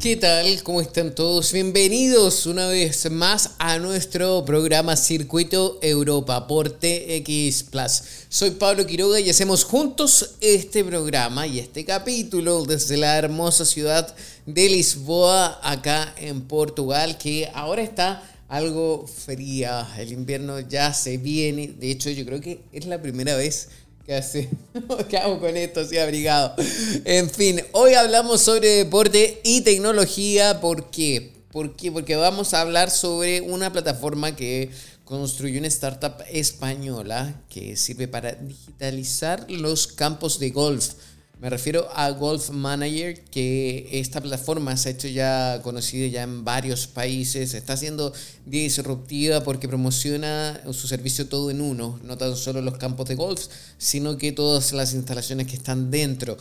¿Qué tal? ¿Cómo están todos? Bienvenidos una vez más a nuestro programa Circuito Europa por TX Plus. Soy Pablo Quiroga y hacemos juntos este programa y este capítulo desde la hermosa ciudad de Lisboa, acá en Portugal, que ahora está algo fría. El invierno ya se viene. De hecho, yo creo que es la primera vez ¿Qué hago con esto así abrigado? En fin, hoy hablamos sobre deporte y tecnología. ¿Por qué? ¿Por qué? Porque vamos a hablar sobre una plataforma que construyó una startup española que sirve para digitalizar los campos de golf me refiero a Golf Manager, que esta plataforma se ha hecho ya conocida ya en varios países, está siendo disruptiva porque promociona su servicio todo en uno, no tan solo los campos de golf, sino que todas las instalaciones que están dentro.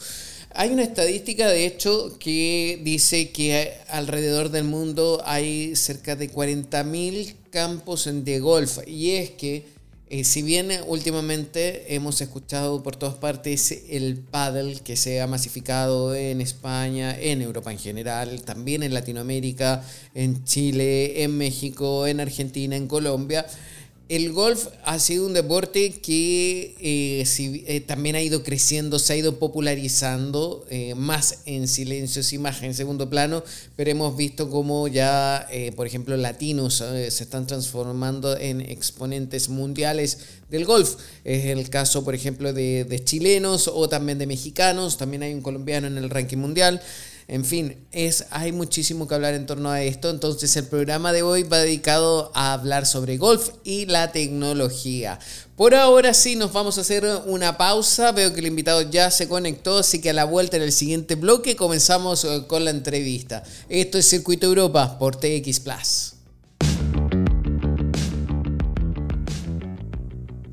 Hay una estadística, de hecho, que dice que alrededor del mundo hay cerca de 40.000 campos de golf, y es que eh, si bien últimamente hemos escuchado por todas partes el paddle que se ha masificado en España, en Europa en general, también en Latinoamérica, en Chile, en México, en Argentina, en Colombia, el golf ha sido un deporte que eh, eh, también ha ido creciendo, se ha ido popularizando eh, más en silencio y más en segundo plano, pero hemos visto como ya, por ejemplo, latinos se están transformando en exponentes mundiales del golf. Es el caso, por ejemplo, de, de chilenos o también de mexicanos, también hay un colombiano en el ranking mundial. En fin, es, hay muchísimo que hablar en torno a esto. Entonces el programa de hoy va dedicado a hablar sobre golf y la tecnología. Por ahora sí, nos vamos a hacer una pausa. Veo que el invitado ya se conectó, así que a la vuelta en el siguiente bloque comenzamos eh, con la entrevista. Esto es Circuito Europa por TX Plus.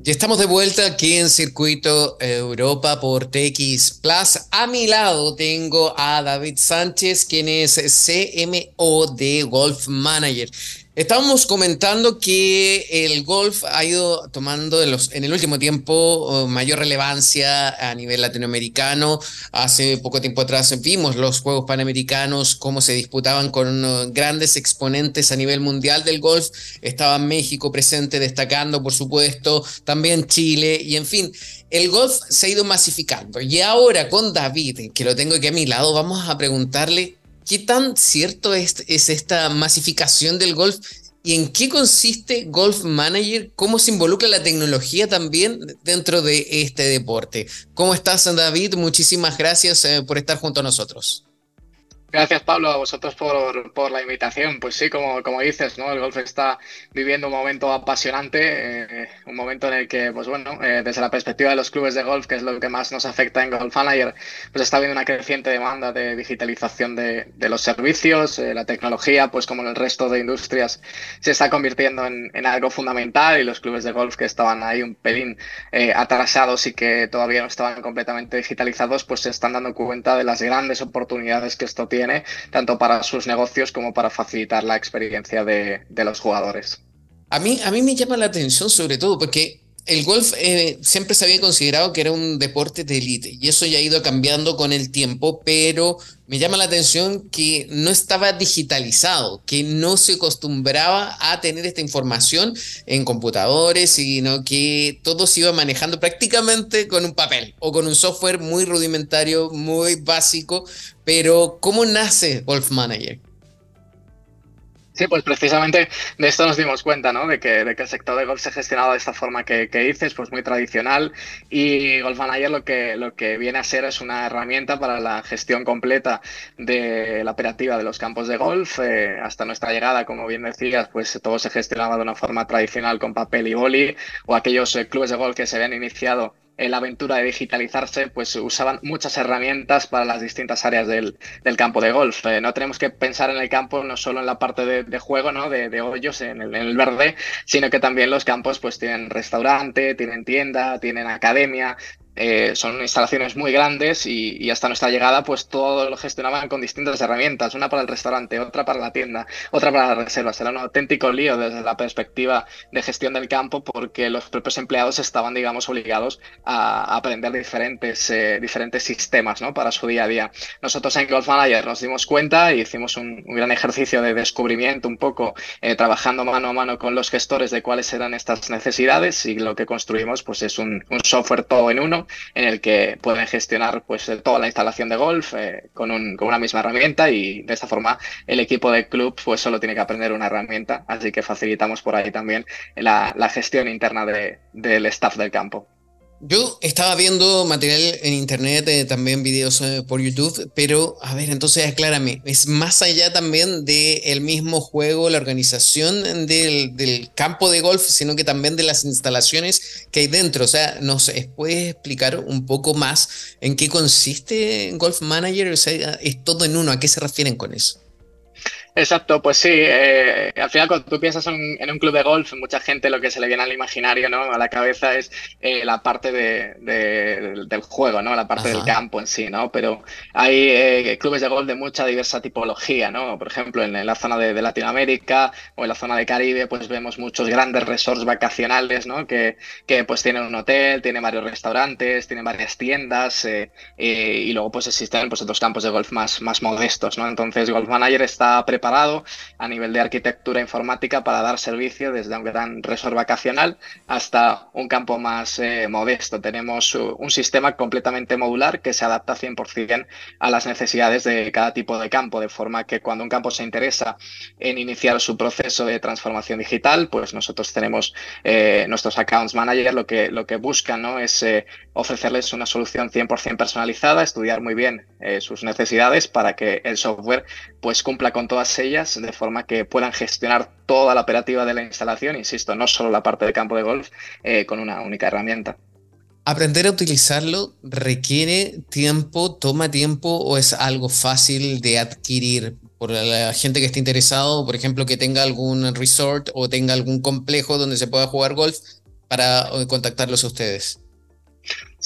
Y estamos de vuelta aquí en Circuito Europa por TX Plus. A mi lado tengo a David Sánchez, quien es CMO de Golf Manager. Estábamos comentando que el golf ha ido tomando en, el último tiempo oh, mayor relevancia a nivel latinoamericano. Hace poco tiempo atrás vimos los Juegos Panamericanos, cómo se disputaban con uh, grandes exponentes a nivel mundial del golf. Estaba México presente, destacando, por supuesto, también Chile y en fin. El golf se ha ido masificando y ahora con David, que lo tengo aquí a mi lado, vamos a preguntarle ¿Qué tan cierto es, esta masificación del golf y en qué consiste Golf Manager? ¿Cómo se involucra la tecnología también dentro de este deporte? ¿Cómo estás, David? Muchísimas gracias eh, por estar junto a nosotros. Gracias, Pablo, a vosotros por, por, la invitación. Pues sí, como, como dices, ¿no? El golf está viviendo un momento apasionante, eh, un momento en el que, pues bueno, eh, desde la perspectiva de los clubes de golf, que es lo que más nos afecta en Golf Manager, pues está habiendo una creciente demanda de digitalización de, de los servicios, eh, la tecnología, pues como en el resto de industrias, se está convirtiendo en, en, algo fundamental y los clubes de golf que estaban ahí un pelín atrasados y que todavía no estaban completamente digitalizados, pues se están dando cuenta de las grandes oportunidades que esto tiene tanto para sus negocios como para facilitar la experiencia de, de los jugadores. A mí, a mí me llama la atención sobre todo porque el golf eh, siempre se había considerado que era un deporte de élite y eso ya ha ido cambiando con el tiempo, pero me llama la atención que no estaba digitalizado, que no se acostumbraba a tener esta información en computadores, sino que todo se iba manejando prácticamente con un papel o con un software muy rudimentario, muy básico. Pero, ¿cómo nace Golf Manager? Sí, pues precisamente de esto nos dimos cuenta, ¿no? De que, el sector de golf se ha gestionado de esta forma que, que, dices, pues muy tradicional. Y Golf Manager lo que, lo que viene a ser es una herramienta para la gestión completa de la operativa de los campos de golf. Eh, hasta nuestra llegada, como bien decías, pues todo se gestionaba de una forma tradicional con papel y boli, o aquellos eh, clubes de golf que se habían iniciado en la aventura de digitalizarse, pues usaban muchas herramientas para las distintas áreas del, del campo de golf. Eh, no tenemos que pensar en el campo no solo en la parte de, juego, ¿no? De, de hoyos en el, en el, verde, sino que también los campos pues tienen restaurante, tienen tienda, tienen academia, eh, son instalaciones muy grandes y, hasta nuestra llegada pues todo lo gestionaban con distintas herramientas, una para el restaurante, otra para la tienda, otra para las reservas. Era un auténtico lío desde la perspectiva de gestión del campo porque los propios empleados estaban, digamos, obligados a, aprender diferentes, eh, diferentes sistemas ¿no? para su día a día. Nosotros en Golf Manager nos dimos cuenta y hicimos un, gran ejercicio de descubrimiento un poco, eh, trabajando mano a mano con los gestores de cuáles eran estas necesidades y lo que construimos pues es un, software todo en uno en el que pueden gestionar pues toda la instalación de golf eh, con, una misma herramienta y de esta forma el equipo de club pues solo tiene que aprender una herramienta, así que facilitamos por ahí también la, gestión interna del staff del campo. Yo estaba viendo material en internet, eh, también videos eh, por YouTube, pero a ver, entonces aclárame, ¿es más allá también del mismo juego, la organización del, del, campo de golf, sino que también de las instalaciones que hay dentro? O sea, ¿nos puedes explicar un poco más en qué consiste Golf Manager? O sea, es todo en uno, ¿a qué se refieren con eso? Exacto, pues sí. Eh, al final, cuando tú piensas en, un club de golf, mucha gente lo que se le viene al imaginario, ¿no? A la cabeza es eh, la parte de, del juego, ¿no? La parte del campo en sí, ¿no? Pero hay eh, clubes de golf de mucha diversa tipología, ¿no? Por ejemplo, en, la zona de, Latinoamérica o en la zona de Caribe, pues vemos muchos grandes resorts vacacionales, ¿no? Que, que pues tienen un hotel, tienen varios restaurantes, tienen varias tiendas y luego pues existen pues otros campos de golf más, más modestos, ¿no? Entonces, Golf Manager está preparado a nivel de arquitectura informática para dar servicio desde un gran resort vacacional hasta un campo más eh, modesto. Tenemos un sistema completamente modular que se adapta 100% a las necesidades de cada tipo de campo, de forma que cuando un campo se interesa en iniciar su proceso de transformación digital, pues nosotros tenemos eh, nuestros accounts managers lo que, lo que buscan ¿no? es eh, ofrecerles una solución 100% personalizada, estudiar muy bien sus necesidades para que el software pues cumpla con todas ellas de forma que puedan gestionar toda la operativa de la instalación, insisto, no solo la parte de campo de golf, eh, con una única herramienta. ¿Aprender a utilizarlo requiere tiempo, toma tiempo o es algo fácil de adquirir por la gente que esté interesado, por ejemplo, que tenga algún resort o tenga algún complejo donde se pueda jugar golf para eh, contactarlos a ustedes?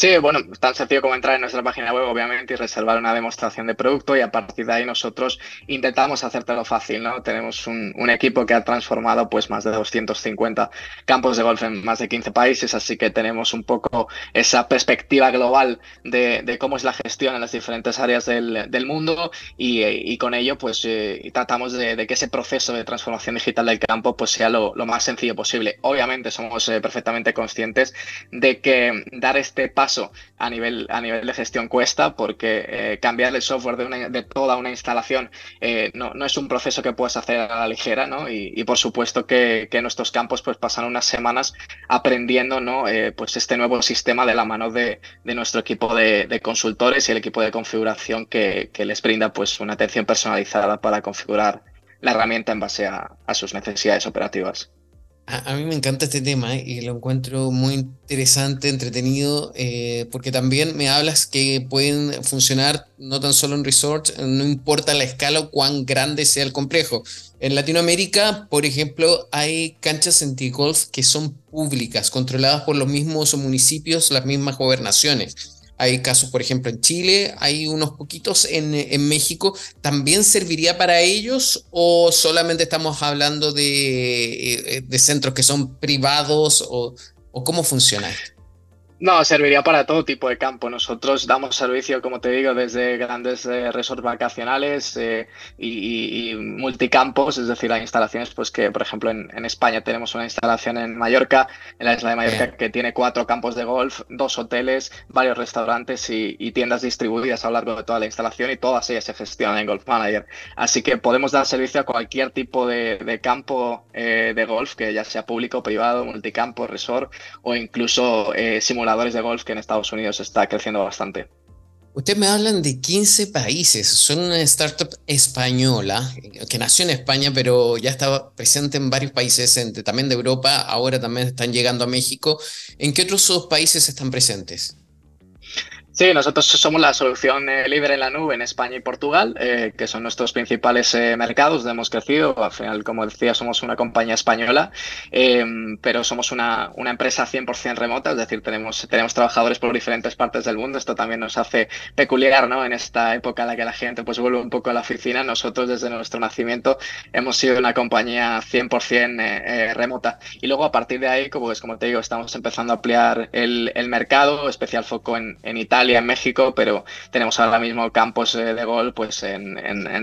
Sí, bueno, tan sencillo como entrar en nuestra página web, obviamente, y reservar una demostración de producto y a partir de ahí nosotros intentamos hacértelo fácil, ¿no? Tenemos un, equipo que ha transformado pues más de 250 campos de golf en más de 15 países, así que tenemos un poco esa perspectiva global de, cómo es la gestión en las diferentes áreas del, mundo y, con ello pues eh, tratamos de, que ese proceso de transformación digital del campo pues sea lo, más sencillo posible. Obviamente somos eh, perfectamente conscientes de que dar este paso paso a nivel, a nivel de gestión cuesta porque eh, cambiar el software de, de, toda una instalación eh, no, no, es un proceso que puedes hacer a la ligera, ¿no? Y, por supuesto que, que, nuestros campos pues pasan unas semanas aprendiendo, ¿no? Eh, pues este nuevo sistema de la mano de, nuestro equipo de, consultores y el equipo de configuración que, les brinda pues una atención personalizada para configurar la herramienta en base a sus necesidades operativas. A, mí me encanta este tema y lo encuentro muy interesante, entretenido, eh, porque también me hablas que pueden funcionar no tan solo en resorts, no importa la escala o cuán grande sea el complejo. En Latinoamérica, por ejemplo, hay canchas anti-golf que son públicas, controladas por los mismos municipios, las mismas gobernaciones. Hay casos, por ejemplo, en Chile, hay unos poquitos en, México. ¿También serviría para ellos o solamente estamos hablando de, eh, de centros que son privados o, o cómo funciona esto? No, serviría para todo tipo de campo. Nosotros damos servicio, como te digo, desde grandes eh, resorts vacacionales eh, y, multicampos, es decir, hay instalaciones, pues que, por ejemplo, en, España tenemos una instalación en Mallorca, en la isla de Mallorca, que tiene cuatro campos de golf, dos hoteles, varios restaurantes y, tiendas distribuidas a lo largo de toda la instalación y todas ellas se gestionan en Golf Manager. Así que podemos dar servicio a cualquier tipo de, campo eh, de golf, que ya sea público, privado, multicampo, resort o incluso simulador de golf que en Estados Unidos está creciendo bastante. Ustedes me hablan de 15 países, son una startup española que nació en España, pero ya estaba presente en varios países, también de Europa, ahora también están llegando a México. ¿En qué otros países están presentes? Sí, nosotros somos la solución eh, líder en la nube en España y Portugal, eh, que son nuestros principales eh, mercados hemos crecido. Al final, como decía, somos una compañía española, pero somos una, una, empresa 100% remota, es decir, tenemos, tenemos trabajadores por diferentes partes del mundo. Esto también nos hace peculiar ¿no? en esta época en la que la gente pues, vuelve un poco a la oficina. Nosotros, desde nuestro nacimiento, hemos sido una compañía 100% remota. Y luego, a partir de ahí, como, como te digo, estamos empezando a ampliar el, el mercado, especial foco en, en Italia en México, pero tenemos ahora mismo campos eh, de gol pues en,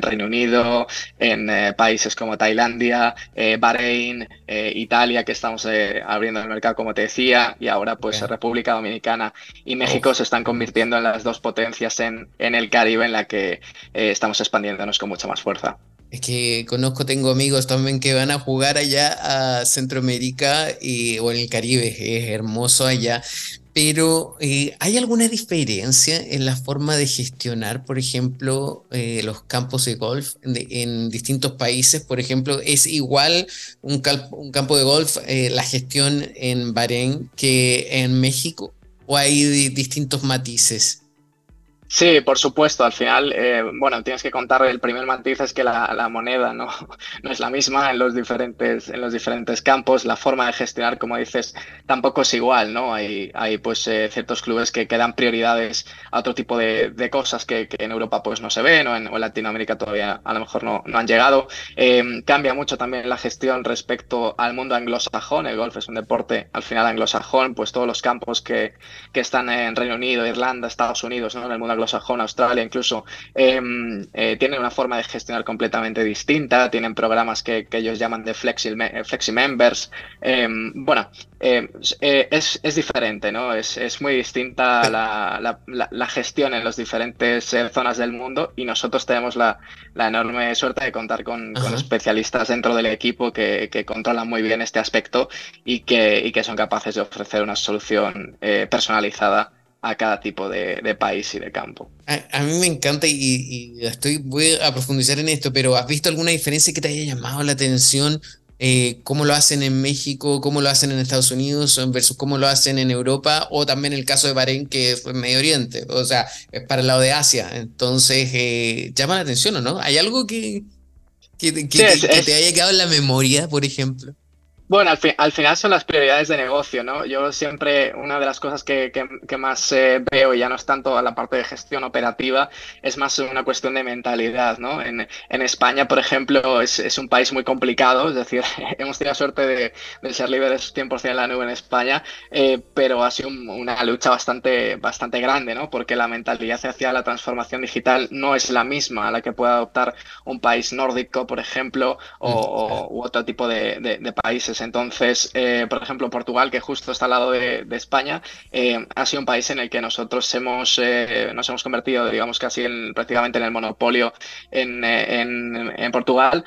Reino Unido, en eh, países como Tailandia, eh, Bahrein, Italia, que estamos abriendo el mercado, como te decía, y ahora pues República Dominicana y México se están convirtiendo en las dos potencias en, en el Caribe en la que estamos expandiéndonos con mucha más fuerza. Es que conozco, tengo amigos también que van a jugar allá a Centroamérica y, o en el Caribe, es hermoso allá. Pero eh, ¿hay alguna diferencia en la forma de gestionar, por ejemplo, eh, los campos de golf en distintos países? Por ejemplo, ¿es igual un, campo de golf, eh, la gestión en Bahrein que en México? ¿O hay distintos matices? Sí, por supuesto. Al final, eh, bueno, tienes que contar el primer matiz es que la, moneda no, es la misma en los, diferentes, en los diferentes campos. La forma de gestionar, como dices, tampoco es igual, ¿no? Hay, hay pues eh, ciertos clubes que, dan prioridades a otro tipo de, cosas que, en Europa pues no se ven o en, Latinoamérica todavía a lo mejor no, no han llegado. Eh, cambia mucho también la gestión respecto al mundo anglosajón. El golf es un deporte al final anglosajón, pues todos los campos que, que están en Reino Unido, Irlanda, Estados Unidos, ¿no? En el mundo anglosajón, Australia incluso, em, eh, tienen una forma de gestionar completamente distinta, tienen programas que, ellos llaman de flexi, flexi members. Em, bueno, em, eh, es, es, diferente, ¿no? Es, es muy distinta la, la, gestión en las diferentes eh, zonas del mundo y nosotros tenemos la, enorme suerte de contar con, especialistas dentro del equipo que, que, controlan muy bien este aspecto y que, y que son capaces de ofrecer una solución personalizada a cada tipo de, país y de campo. A, mí me encanta y, estoy voy a profundizar en esto, pero ¿has visto alguna diferencia que te haya llamado la atención? Eh, ¿Cómo lo hacen en México? ¿Cómo lo hacen en Estados Unidos? Versus cómo lo hacen en Europa o también el caso de Bahrein que fue en Medio Oriente, o sea, es para el lado de Asia. Entonces, eh, llama la atención, ¿o no? ¿Hay algo que, que, te haya quedado en la memoria, por ejemplo? Bueno, al, final son las prioridades de negocio, ¿no? Yo siempre, una de las cosas que, más eh, veo, ya no es tanto a la parte de gestión operativa, es más una cuestión de mentalidad, ¿no? En, España, por ejemplo, es, un país muy complicado, es decir, hemos tenido suerte de, ser líderes 100% en la nube en España, eh, pero ha sido una lucha bastante, bastante grande, ¿no? Porque la mentalidad hacia la transformación digital no es la misma a la que puede adoptar un país nórdico, por ejemplo, o, u otro tipo de países entonces, eh, por ejemplo, Portugal, que justo está al lado de, España, eh, ha sido un país en el que nosotros hemos, eh, nos hemos convertido, digamos, casi en, prácticamente en el monopolio en, en Portugal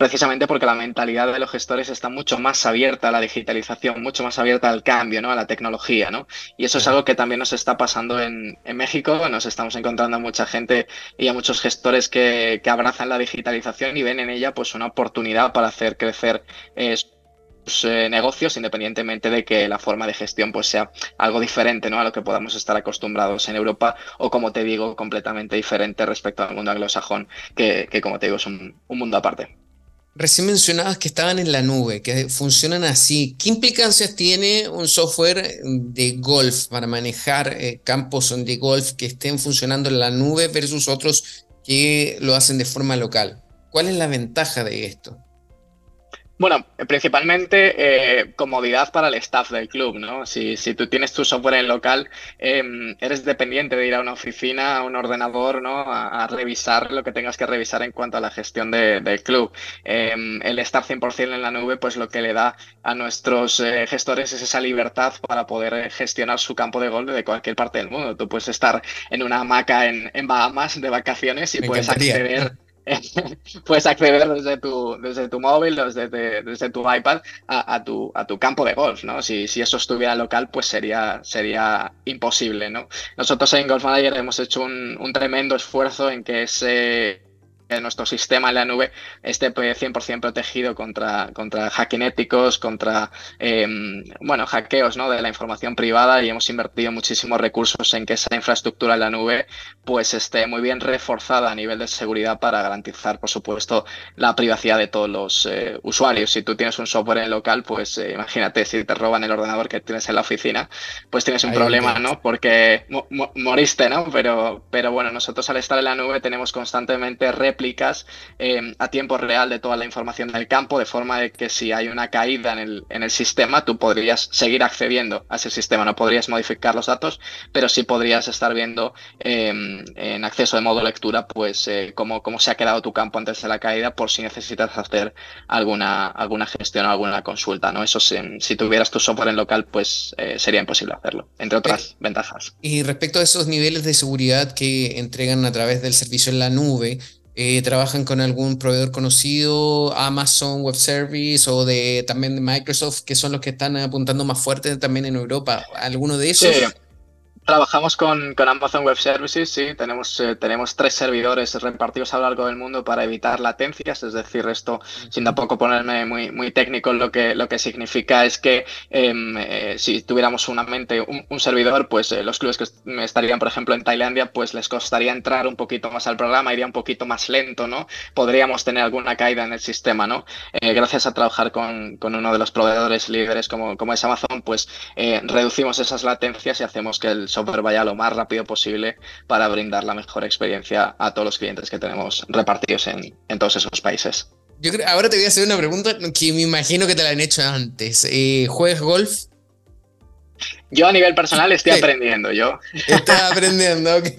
precisamente porque la mentalidad de los gestores está mucho más abierta a la digitalización, mucho más abierta al cambio, ¿no? a la tecnología. ¿no? Y eso es algo que también nos está pasando en, México. Nos estamos encontrando a mucha gente y a muchos gestores que, abrazan la digitalización y ven en ella pues, una oportunidad para hacer crecer eh, negocios, independientemente de que la forma de gestión pues, sea algo diferente ¿no? a lo que podamos estar acostumbrados en Europa o, como te digo, completamente diferente respecto al mundo anglosajón, que, como te digo, es un, mundo aparte. Recién mencionabas que estaban en la nube, que funcionan así. ¿Qué implicancias tiene un software de golf para manejar eh, campos de golf que estén funcionando en la nube versus otros que lo hacen de forma local? ¿Cuál es la ventaja de esto? Bueno, principalmente eh, comodidad para el staff del club, ¿no? Si, si tú tienes tu software en local, em, eres dependiente de ir a una oficina, a un ordenador, ¿no? A, revisar lo que tengas que revisar en cuanto a la gestión del club. Em, el estar 100% en la nube, pues lo que le da a nuestros eh, gestores es esa libertad para poder eh, gestionar su campo de gol de cualquier parte del mundo. Tú puedes estar en una hamaca en, Bahamas de vacaciones y puedes acceder puedes acceder desde tu, desde tu móvil, desde, tu iPad a, tu, a tu campo de golf, ¿no? Si, si eso estuviera local, pues sería, sería imposible, ¿no? Nosotros en Golf Manager hemos hecho un, tremendo esfuerzo en que ese nuestro sistema en la nube esté 100% protegido contra, contra éticos, contra em, bueno, hackeos ¿no? de la información privada y hemos invertido muchísimos recursos en que esa infraestructura en la nube pues esté muy bien reforzada a nivel de seguridad para garantizar, por supuesto, la privacidad de todos los eh, usuarios. Si tú tienes un software en local, pues eh, imagínate si te roban el ordenador que tienes en la oficina, pues tienes un problema, ¿no? Porque moriste, ¿no? Pero, pero bueno, nosotros al estar en la nube tenemos constantemente réplicas em, a tiempo real de toda la información del campo, de forma de que si hay una caída en el, en el sistema, tú podrías seguir accediendo a ese sistema, no podrías modificar los datos, pero sí podrías estar viendo em, en acceso de modo lectura, pues eh, cómo, cómo se ha quedado tu campo antes de la caída, por si necesitas hacer alguna, alguna gestión o alguna consulta, ¿no? Eso si tuvieras tu software en local, pues eh, sería imposible hacerlo, entre otras ventajas. Y respecto a esos niveles de seguridad que entregan a través del servicio en la nube, eh, ¿trabajan con algún proveedor conocido, Amazon Web Service o de también de Microsoft, que son los que están apuntando más fuerte también en Europa? ¿Alguno de esos? Trabajamos con, con, Amazon Web Services, sí, tenemos, eh, tenemos tres servidores repartidos a lo largo del mundo para evitar latencias, es decir, esto, sin tampoco ponerme muy, muy técnico, lo que, lo que significa es que em, eh, si tuviéramos una mente, un, servidor, pues eh, los clubes que estarían, por ejemplo, en Tailandia, pues les costaría entrar un poquito más al programa, iría un poquito más lento, ¿no? Podríamos tener alguna caída en el sistema, ¿no? gracias a trabajar con, con, uno de los proveedores líderes como, como es Amazon, pues reducimos esas latencias y hacemos que el software vaya lo más rápido posible para brindar la mejor experiencia a todos los clientes que tenemos repartidos en, todos esos países. Yo creo, ahora te voy a hacer una pregunta que me imagino que te la han hecho antes. Eh, ¿Juegas golf? Yo a nivel personal estoy aprendiendo, yo. Estás aprendiendo, ok.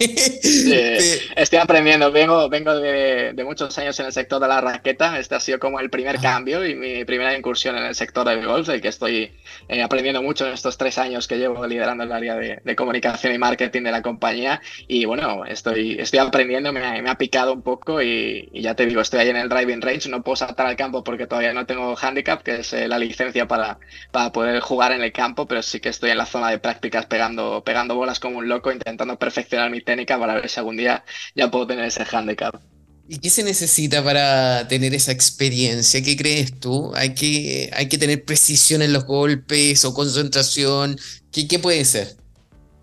estoy aprendiendo. Vengo, vengo de, muchos años en el sector de la raqueta. Este ha sido como el primer ah. cambio y mi primera incursión en el sector del golf, el que estoy eh, aprendiendo mucho en estos tres años que llevo liderando el área de, comunicación y marketing de la compañía. Y bueno, estoy, estoy aprendiendo, me, ha picado un poco y, ya te digo, estoy ahí en el driving range. No puedo saltar al campo porque todavía no tengo handicap, que es eh, la licencia para, para poder jugar en el campo, pero sí que estoy en la zona de prácticas pegando, pegando bolas como un loco, intentando perfeccionar mi técnica para ver si algún día ya puedo tener ese handicap. ¿Y qué se necesita para tener esa experiencia? ¿Qué crees tú? ¿Hay que, hay que tener precisión en los golpes o concentración? ¿Qué, qué puede ser?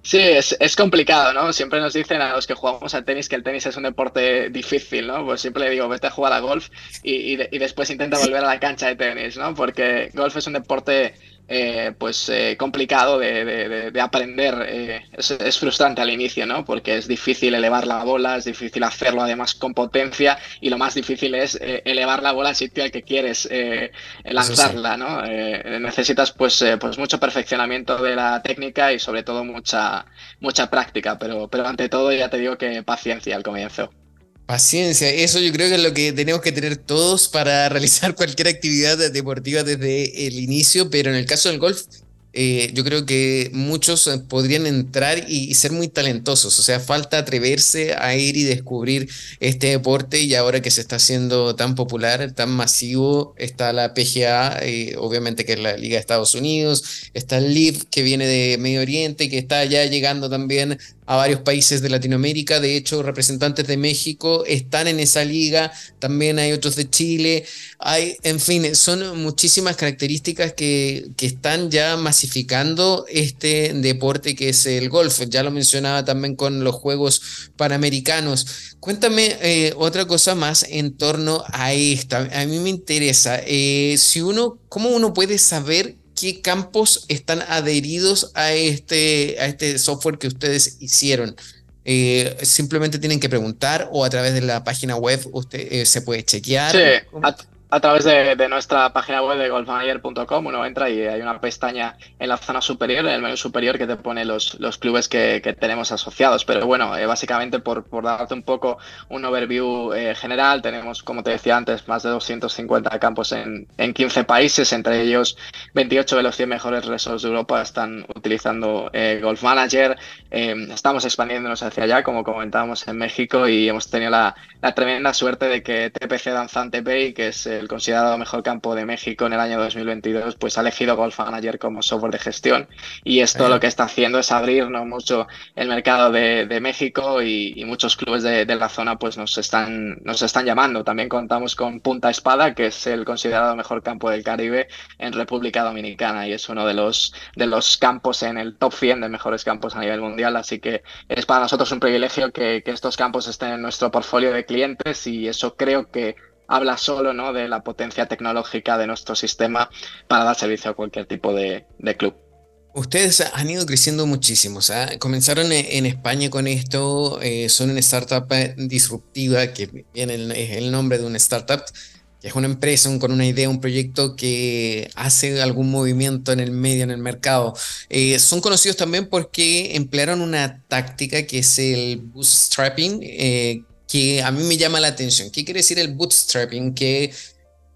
Sí, es, es, complicado, ¿no? Siempre nos dicen a los que jugamos al tenis que el tenis es un deporte difícil, ¿no? Pues siempre le digo, vete a jugar a golf y, y después intenta volver a la cancha de tenis, ¿no? Porque golf es un deporte eh, pues eh, complicado de, aprender. Eh, es, frustrante al inicio, ¿no? Porque es difícil elevar la bola, es difícil hacerlo además con potencia y lo más difícil es elevar la bola al sitio al que quieres lanzarla, ¿no? necesitas pues, pues mucho perfeccionamiento de la técnica y sobre todo mucha, mucha práctica, pero, pero ante todo ya te digo que paciencia al comienzo. Paciencia, eso yo creo que es lo que tenemos que tener todos para realizar cualquier actividad deportiva desde el inicio, pero en el caso del golf eh, yo creo que muchos eh, podrían entrar y, ser muy talentosos. O sea, falta atreverse a ir y descubrir este deporte y ahora que se está haciendo tan popular, tan masivo, está la PGA, eh, obviamente que es la Liga de Estados Unidos, está el LIV que viene de Medio Oriente, que está ya llegando también a varios países de Latinoamérica. De hecho, representantes de México están en esa liga, también hay otros de Chile. Hay, en fin, son muchísimas características que, que están ya masificando este deporte que es el golf. Ya lo mencionaba también con los Juegos Panamericanos. Cuéntame eh, otra cosa más en torno a esta. A mí me interesa, eh, si uno, ¿cómo uno puede saber qué campos están adheridos a este, a este software que ustedes hicieron. Eh, simplemente tienen que preguntar o a través de la página web usted se puede chequear. Sí, a través de, nuestra página web de golfmanager.com uno entra y hay una pestaña en la zona superior, en el menú superior, que te pone los, los clubes que, tenemos asociados. Pero bueno, eh, básicamente por, por, darte un poco un overview eh, general, tenemos, como te decía antes, más de 250 campos en, en 15 países, entre ellos 28 de los 100 mejores resorts de Europa están utilizando eh, Golf Manager. estamos expandiéndonos hacia allá, como comentábamos en México, y hemos tenido la, la tremenda suerte de que TPC Danzante Pay, que es el considerado mejor campo de México en el año 2022, pues ha elegido Golf Manager como software de gestión. Y esto lo que está haciendo es abrirnos mucho el mercado de, México y, muchos clubes de, la zona pues nos están, nos están llamando. También contamos con Punta Espada, que es el considerado mejor campo del Caribe en República Dominicana y es uno de los, de los campos en el top 100 de mejores campos a nivel mundial, así que es para nosotros un privilegio que, que estos campos estén en nuestro portfolio de clientes y eso creo que habla solo ¿no? de la potencia tecnológica de nuestro sistema para dar servicio a cualquier tipo de, club. Ustedes han ido creciendo muchísimo, comenzaron en España con esto, eh, son una startup disruptiva, que viene es el nombre de una startup, que es una empresa con una idea, un proyecto que hace algún movimiento en el medio, en el mercado. Eh, son conocidos también porque emplearon una táctica que es el bootstrapping, eh, que a mí me llama la atención. ¿Qué quiere decir el bootstrapping? Que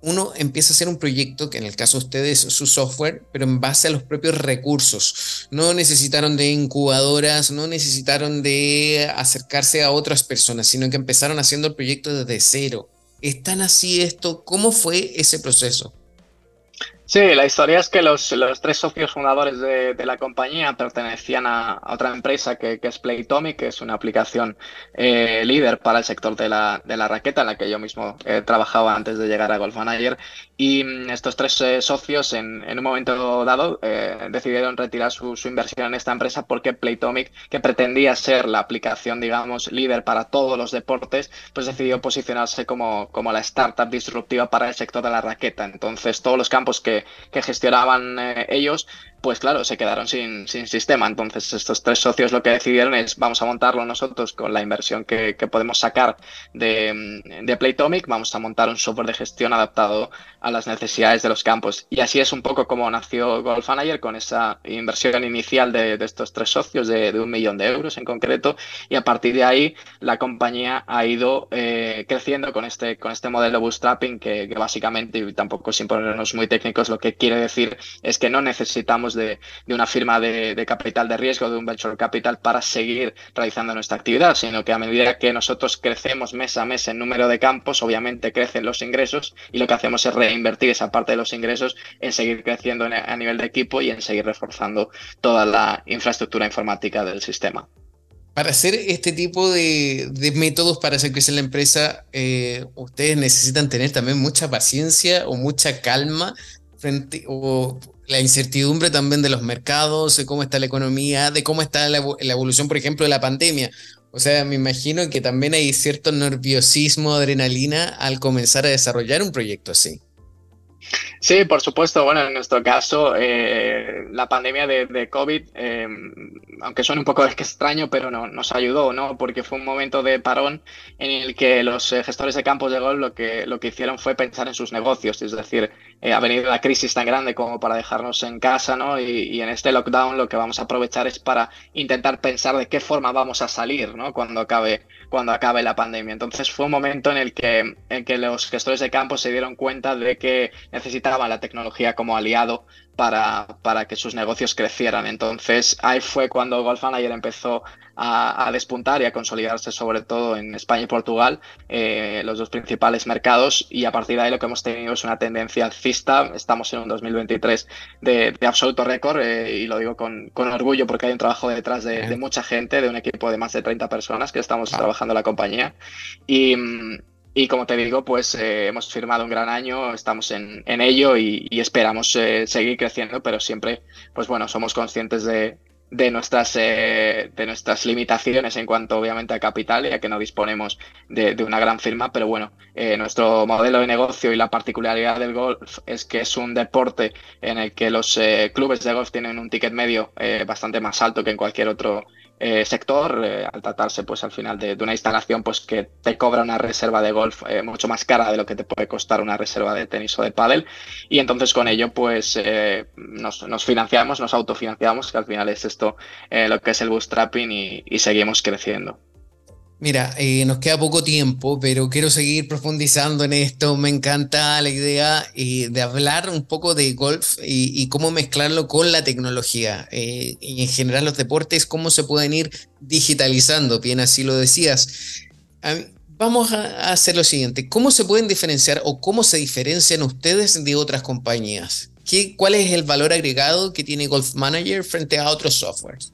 uno empieza a hacer un proyecto, que en el caso de ustedes su software, pero en base a los propios recursos. No necesitaron de incubadoras, no necesitaron de acercarse a otras personas, sino que empezaron haciendo el proyecto desde cero. ¿Es tan así esto? ¿Cómo fue ese proceso? Sí, la historia es que los, los tres socios fundadores de, la compañía pertenecían a, otra empresa que, es Playtomic, que es una aplicación eh, líder para el sector de la, de la, raqueta, en la que yo mismo eh, trabajaba antes de llegar a Golf Manager. Y mm, estos tres eh, socios, en, un momento dado, decidieron retirar su, inversión en esta empresa porque Playtomic, que pretendía ser la aplicación, digamos, líder para todos los deportes, pues decidió posicionarse como, como la startup disruptiva para el sector de la raqueta. Entonces, todos los campos que que, gestionaban eh, ellos, pues claro, se quedaron sin, sin, sistema. Entonces, estos tres socios lo que decidieron es vamos a montarlo nosotros con la inversión que, podemos sacar de, de, Playtomic, vamos a montar un software de gestión adaptado a las necesidades de los campos. Y así es un poco como nació Golf Manager con esa inversión inicial de, estos tres socios de, un millón de euros en concreto. Y a partir de ahí, la compañía ha ido eh, creciendo con este, con este modelo bootstrapping que, que básicamente, y tampoco sin ponernos muy técnicos, lo que quiere decir es que no necesitamos de, una firma de, capital de riesgo, de un venture capital para seguir realizando nuestra actividad, sino que a medida que nosotros crecemos mes a mes en número de campos, obviamente crecen los ingresos y lo que hacemos es reinvertir esa parte de los ingresos en seguir creciendo a nivel de equipo y en seguir reforzando toda la infraestructura informática del sistema. Para hacer este tipo de, métodos para hacer crecer la empresa, eh, ustedes necesitan tener también mucha paciencia o mucha calma frente o la incertidumbre también de los mercados, de cómo está la economía, de cómo está la, evolución, por ejemplo, de la pandemia. O sea, me imagino que también hay cierto nerviosismo, adrenalina al comenzar a desarrollar un proyecto así. Sí, por supuesto. Bueno, en nuestro caso, eh, la pandemia de, COVID, eh, aunque suene un poco extraño, pero no, nos ayudó, ¿no? Porque fue un momento de parón en el que los eh, gestores de campos de golf lo que, lo que hicieron fue pensar en sus negocios. Es decir, ha venido la crisis tan grande como para dejarnos en casa, ¿no? Y, en este lockdown lo que vamos a aprovechar es para intentar pensar de qué forma vamos a salir, ¿no? Cuando acabe, cuando acabe la pandemia. Entonces fue un momento en el que, en que los gestores de campos se dieron cuenta de que necesitaban la tecnología como aliado para, para que sus negocios crecieran. Entonces ahí fue cuando Golf Manager empezó a, despuntar y a consolidarse sobre todo en España y Portugal, eh, los dos principales mercados, y a partir de ahí lo que hemos tenido es una tendencia alcista. Estamos en un 2023 de, absoluto récord eh, y lo digo con, con, orgullo porque hay un trabajo detrás de, mucha gente, de un equipo de más de 30 personas que estamos trabajando en la compañía. Y, y como te digo, pues eh, hemos firmado un gran año, estamos en, en ello y, esperamos eh, seguir creciendo, pero siempre, pues bueno, somos conscientes de, nuestras, eh, de nuestras limitaciones en cuanto obviamente a capital, ya que no disponemos de, de una gran firma, pero bueno, nuestro modelo de negocio y la particularidad del golf es que es un deporte en el que los clubes de golf tienen un ticket medio bastante más alto que en cualquier otro eh, sector, eh, al tratarse pues al final de, una instalación pues que te cobra una reserva de golf eh, mucho más cara de lo que te puede costar una reserva de tenis o de pádel y entonces con ello pues nos, financiamos, nos autofinanciamos, que al final es esto lo que es el bootstrapping y seguimos creciendo. Mira, eh, nos queda poco tiempo, pero quiero seguir profundizando en esto. Me encanta la idea eh, de hablar un poco de golf y, cómo mezclarlo con la tecnología. Eh, y en general los deportes, cómo se pueden ir digitalizando, bien así lo decías. Vamos a hacer lo siguiente. ¿Cómo se pueden diferenciar o cómo se diferencian ustedes de otras compañías? ¿Qué, ¿Cuál es el valor agregado que tiene Golf Manager frente a otros softwares?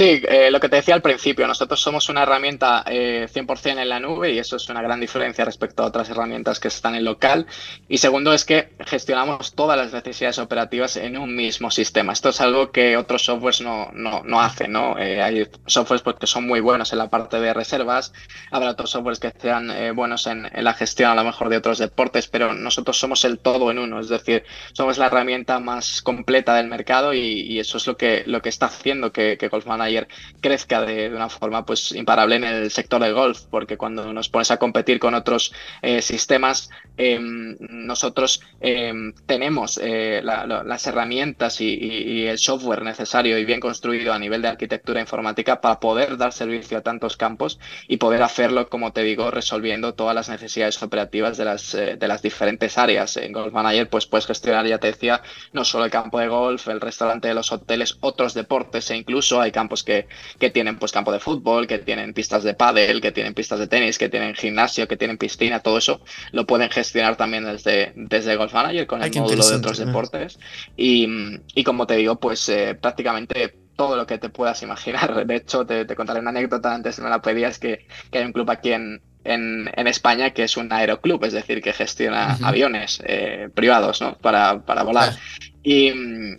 Sí, eh, lo que te decía al principio, nosotros somos una herramienta 100% eh, en la nube y eso es una gran diferencia respecto a otras herramientas que están en local. Y segundo es que gestionamos todas las necesidades operativas en un mismo sistema. Esto es algo que otros softwares no, no, no hacen. ¿no? Eh, hay softwares pues, que son muy buenos en la parte de reservas, habrá otros softwares que sean buenos en, la gestión a lo mejor de otros deportes, pero nosotros somos el todo en uno, es decir, somos la herramienta más completa del mercado y, eso es lo que, lo que está haciendo que, que Golfman crezca de, una forma pues imparable en el sector del golf, porque cuando nos pones a competir con otros eh, sistemas, em, nosotros em, tenemos eh, las herramientas y, el software necesario y bien construido a nivel de arquitectura informática para poder dar servicio a tantos campos y poder hacerlo, como te digo, resolviendo todas las necesidades operativas de las, eh, de las diferentes áreas. En Golf Manager pues puedes gestionar, ya te decía, no solo el campo de golf, el restaurante de los hoteles, otros deportes e incluso hay campos que, que, tienen pues campo de fútbol, que tienen pistas de pádel, que tienen pistas de tenis, que tienen gimnasio, que tienen piscina, todo eso lo pueden gestionar también desde, desde Golf Manager con el módulo de otros deportes. Y, y, como te digo, pues eh, prácticamente todo lo que te puedas imaginar. De hecho, te, contaré una anécdota antes me la pedías que, que hay un club aquí en, en, en, España que es un aeroclub, es decir, que gestiona aviones eh, privados ¿no? para, para volar. Y,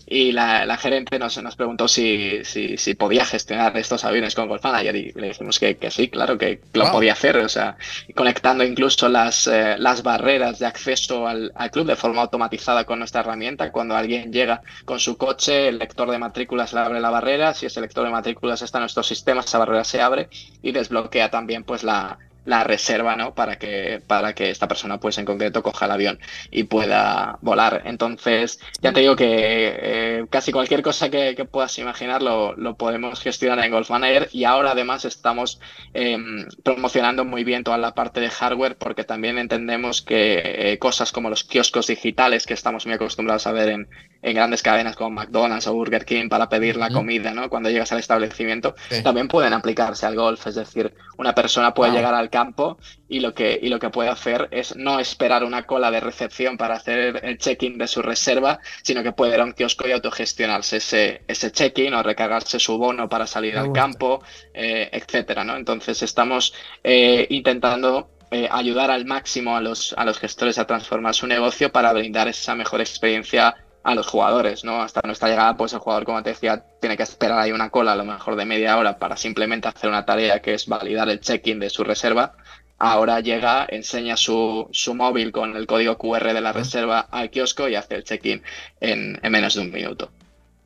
y la, la, gerente nos, nos preguntó si, si, si, podía gestionar estos aviones con Golf Manager y le dijimos que, que sí, claro, que lo podía hacer, o sea, conectando incluso las, eh, las barreras de acceso al, al, club de forma automatizada con nuestra herramienta. Cuando alguien llega con su coche, el lector de matrículas le abre la barrera, si ese lector de matrículas está en nuestro sistema, esa barrera se abre y desbloquea también pues la, la reserva, ¿no? Para que, para que esta persona, pues en concreto, coja el avión y pueda volar. Entonces, ya te digo que eh, casi cualquier cosa que, puedas imaginar lo, podemos gestionar en Golf Manager y ahora además estamos em, promocionando muy bien toda la parte de hardware porque también entendemos que eh, cosas como los kioscos digitales que estamos muy acostumbrados a ver en, en grandes cadenas como McDonald's o Burger King para pedir la comida, ¿no? Cuando llegas al establecimiento, también pueden aplicarse al golf. Es decir, una persona puede llegar al campo y lo, que, y lo que puede hacer es no esperar una cola de recepción para hacer el check-in de su reserva, sino que puede ir a un kiosco y autogestionarse ese, ese check-in o recargarse su bono para salir al campo, eh, etcétera, ¿no? Entonces estamos eh, intentando eh, ayudar al máximo a los, a los gestores a transformar su negocio para brindar esa mejor experiencia a los jugadores, ¿no? Hasta nuestra llegada, pues el jugador, como te decía, tiene que esperar ahí una cola a lo mejor de media hora para simplemente hacer una tarea que es validar el check-in de su reserva. Ahora llega, enseña su, su, móvil con el código QR de la reserva al kiosco y hace el check-in en menos de un minuto.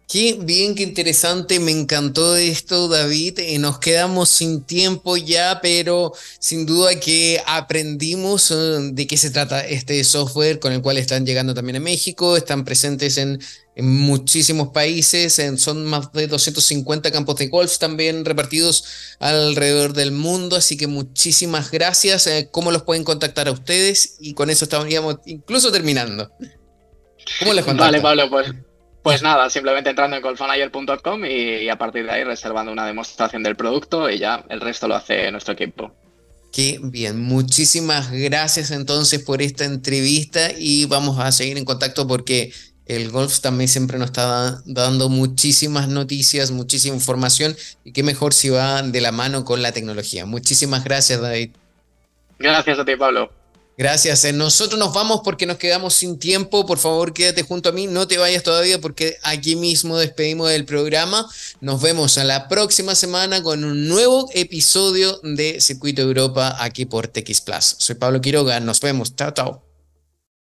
Qué bien, qué interesante, me encantó esto, David. Eh, nos quedamos sin tiempo ya, pero sin duda que aprendimos eh, de qué se trata este software con el cual están llegando también a México, están presentes en, muchísimos países, son más de 250 campos de golf también repartidos alrededor del mundo, así que muchísimas gracias. Eh, ¿Cómo los pueden contactar a ustedes? Y con eso estaríamos incluso terminando. ¿Cómo les contactan? Vale, Pablo, pues pues nada, simplemente entrando en golfmanager.com y, a partir de ahí reservando una demostración del producto y ya el resto lo hace nuestro equipo. Qué bien, muchísimas gracias entonces por esta entrevista y vamos a seguir en contacto porque el golf también siempre nos está dando muchísimas noticias, muchísima información y qué mejor si va de la mano con la tecnología. Muchísimas gracias, David. Gracias a ti, Pablo. Gracias. Eh, nosotros nos vamos porque nos quedamos sin tiempo. Por favor, quédate junto a mí. No te vayas todavía porque aquí mismo despedimos del programa. Nos vemos a la próxima semana con un nuevo episodio de Circuito Europa aquí por TX Plus. Soy Pablo Quiroga. Nos vemos. Chao, chao.